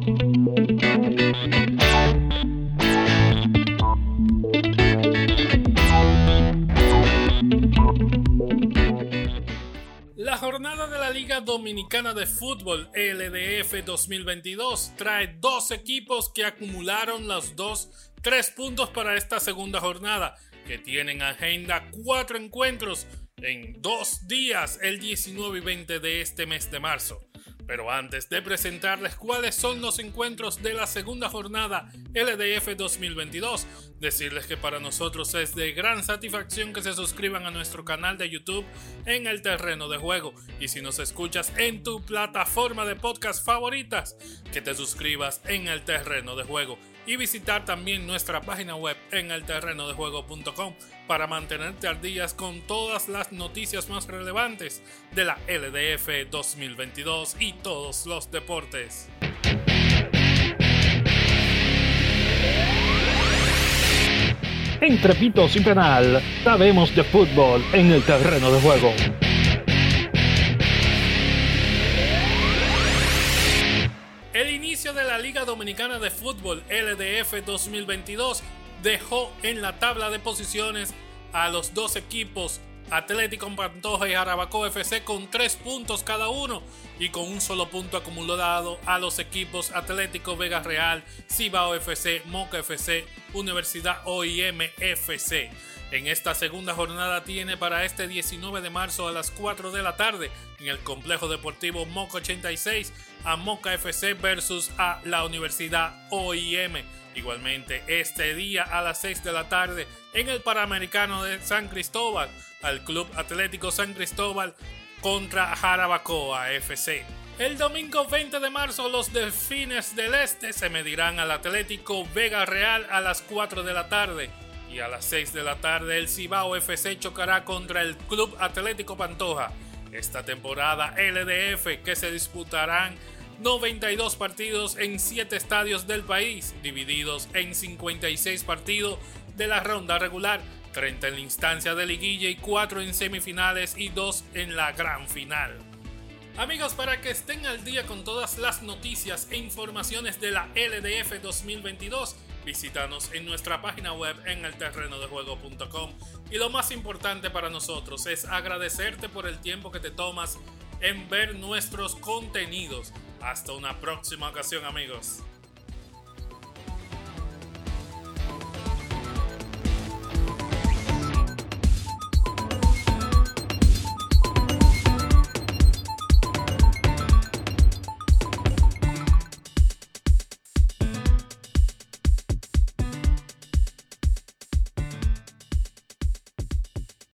La jornada de la Liga Dominicana de Fútbol LDF 2022 trae dos equipos que acumularon los dos tres puntos para esta segunda jornada, que tienen agenda cuatro encuentros en dos días, el 19 y 20 de este mes de marzo. Pero antes de presentarles cuáles son los encuentros de la segunda jornada LDF 2022, decirles que para nosotros es de gran satisfacción que se suscriban a nuestro canal de YouTube en el terreno de juego. Y si nos escuchas en tu plataforma de podcast favoritas, que te suscribas en el terreno de juego y visitar también nuestra página web en elterrenodejuego.com para mantenerte al día con todas las noticias más relevantes de la LDF 2022 y todos los deportes. Entre pitos y penal, sabemos de fútbol en el terreno de juego. Inicio de la Liga Dominicana de Fútbol LDF 2022 dejó en la tabla de posiciones a los dos equipos Atlético Pantoja y Jarabacoa FC con tres puntos cada uno y con un solo punto acumulado a los equipos Atlético Vega Real, Cibao FC, Moca FC, Universidad OIM FC. En esta segunda jornada tiene para este 19 de marzo a las 4 de la tarde en el complejo deportivo Moca 86 a Moca FC versus a la Universidad OIM. Igualmente este día a las 6 de la tarde en el Panamericano de San Cristóbal al Club Atlético San Cristóbal contra Jarabacoa FC. El domingo 20 de marzo los Delfines del Este se medirán al Atlético Vega Real a las 4 de la tarde y a las 6 de la tarde el Cibao FC chocará contra el Club Atlético Pantoja. Esta temporada LDF que se disputarán 92 partidos en 7 estadios del país, divididos en 56 partidos de la ronda regular 30 en la instancia de liguilla y 4 en semifinales y 2 en la gran final. Amigos, para que estén al día con todas las noticias e informaciones de la LDF 2022, visítanos en nuestra página web en el elterrenodejuego.com. Y lo más importante para nosotros es agradecerte por el tiempo que te tomas en ver nuestros contenidos. Hasta una próxima ocasión, amigos.